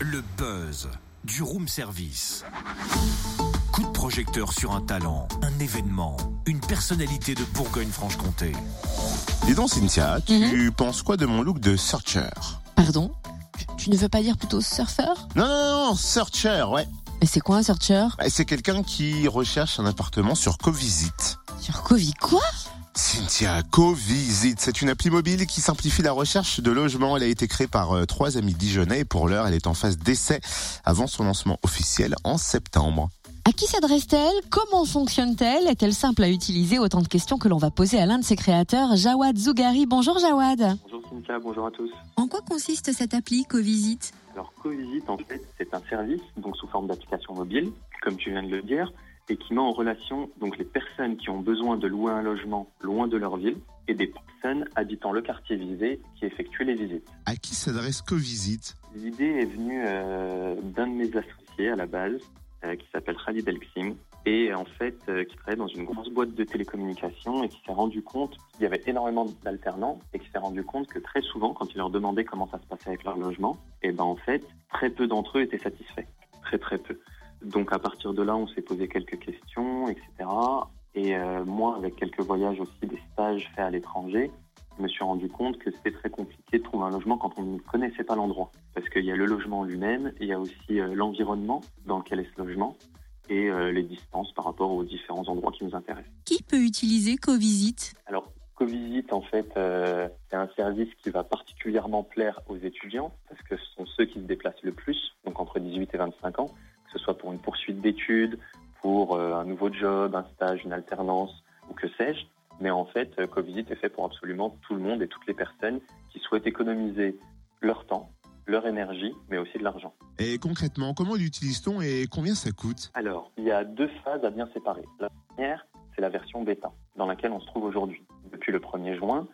Le buzz du room service. Coup de projecteur sur un talent, un événement, une personnalité de Bourgogne-Franche-Comté. Dis donc, Cynthia, tu penses quoi de mon look de searcher? Pardon? Tu ne veux pas dire plutôt surfeur? Non, non, non, searcher, ouais. Mais c'est quoi un searcher? Bah, C'est quelqu'un qui recherche un appartement sur Covisit. Sur Covid quoi? Cynthia, Covisit, c'est une appli mobile qui simplifie la recherche de logement. Elle a été créée par euh, trois amis dijonnais et pour l'heure, elle est en phase d'essai avant son lancement officiel en septembre. À qui s'adresse-t-elle? Comment fonctionne-t-elle? Est-elle simple à utiliser? Autant de questions que l'on va poser à l'un de ses créateurs, Jawad Zougari. Bonjour Jawad. Bonjour Cynthia, bonjour à tous. En quoi consiste cette appli Covisit Alors Covisit, en fait, c'est un service, donc sous forme d'application mobile, comme tu viens de le dire, et qui met en relation donc les personnes qui ont besoin de louer un logement loin de leur ville et des personnes habitant le quartier visé qui effectuent les visites. À qui s'adresse Covisit L'idée est venue euh, d'un de mes associés à la base, euh, qui s'appelle Khalid Elksim, et en fait euh, qui travaille dans une grosse boîte de télécommunications et qui s'est rendu compte qu'il y avait énormément d'alternants et qui s'est rendu compte que très souvent, quand il leur demandait comment ça se passait avec leur logement, et ben en fait, très peu d'entre eux étaient satisfaits. Très très peu. Donc à partir de là, on s'est posé quelques questions, etc. Et euh, moi, avec quelques voyages aussi, des stages faits à l'étranger, je me suis rendu compte que c'était très compliqué de trouver un logement quand on ne connaissait pas l'endroit. Parce qu'il y a le logement lui-même, il y a aussi euh, l'environnement dans lequel est ce logement et euh, les distances par rapport aux différents endroits qui nous intéressent. Qui peut utiliser Covisit Alors, Covisit, en fait, euh, c'est un service qui va particulièrement plaire aux étudiants parce que ce sont ceux qui se déplacent le plus, donc entre 18 et 25 ans, que ce soit pour une poursuite d'études, pour euh, un nouveau job, un stage, une alternance ou que sais-je. Mais en fait, euh, Covisit est fait pour absolument tout le monde et toutes les personnes qui souhaitent économiser leur temps, leur énergie, mais aussi de l'argent. Et concrètement, comment l'utilise-t-on et combien ça coûte? Alors, il y a deux phases à bien séparer. La première, c'est la version bêta, dans laquelle on se trouve aujourd'hui, depuis le 1er juin,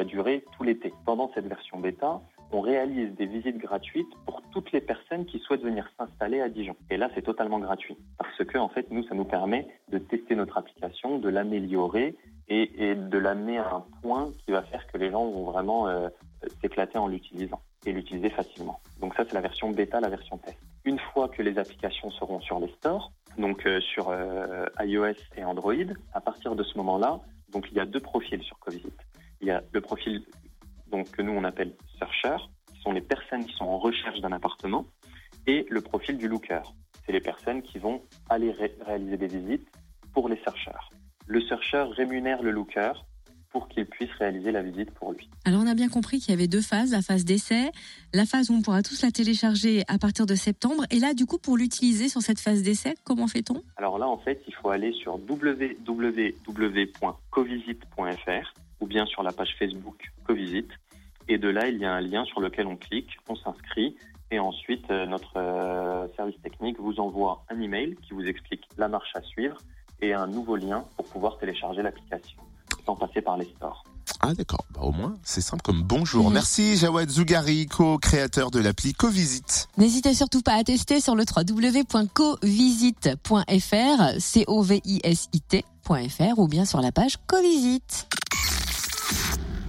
va durer tout l'été. Pendant cette version bêta, on réalise des visites gratuites pour toutes les personnes qui souhaitent venir s'installer à Dijon. Et là, c'est totalement gratuit. Parce que, en fait, nous, ça nous permet de tester notre application, de l'améliorer et, de l'amener à un point qui va faire que les gens vont vraiment euh, s'éclater en l'utilisant et l'utiliser facilement. Donc ça, c'est la version bêta, la version test. Une fois que les applications seront sur les stores, donc euh, sur euh, iOS et Android, à partir de ce moment-là, donc il y a deux profils sur Covisit. Il y a le profil donc que nous on appelle searcher, qui sont les personnes qui sont en recherche d'un appartement, et le profil du looker. C'est les personnes qui vont aller ré réaliser des visites pour les searchers. Le searcher rémunère le looker pour qu'il puisse réaliser la visite pour lui. Alors on a bien compris qu'il y avait deux phases, la phase d'essai, la phase où on pourra tous la télécharger à partir de septembre, et là du coup pour l'utiliser sur cette phase d'essai, comment fait-on? Alors là en fait il faut aller sur www.covisit.fr ou bien sur la page Facebook Covisit, et de là il y a un lien sur lequel on clique, on s'inscrit, et ensuite euh, notre euh, service technique vous envoie un email qui vous explique la marche à suivre et un nouveau lien pour pouvoir télécharger l'application sans passer par les stores. Ah d'accord, bah, au moins c'est simple comme bonjour. Merci Jawad Zougari, co-créateur de l'appli Covisit. N'hésitez surtout pas à tester sur le www.covisit.fr, c o v i s i t.fr ou bien sur la page Covisit.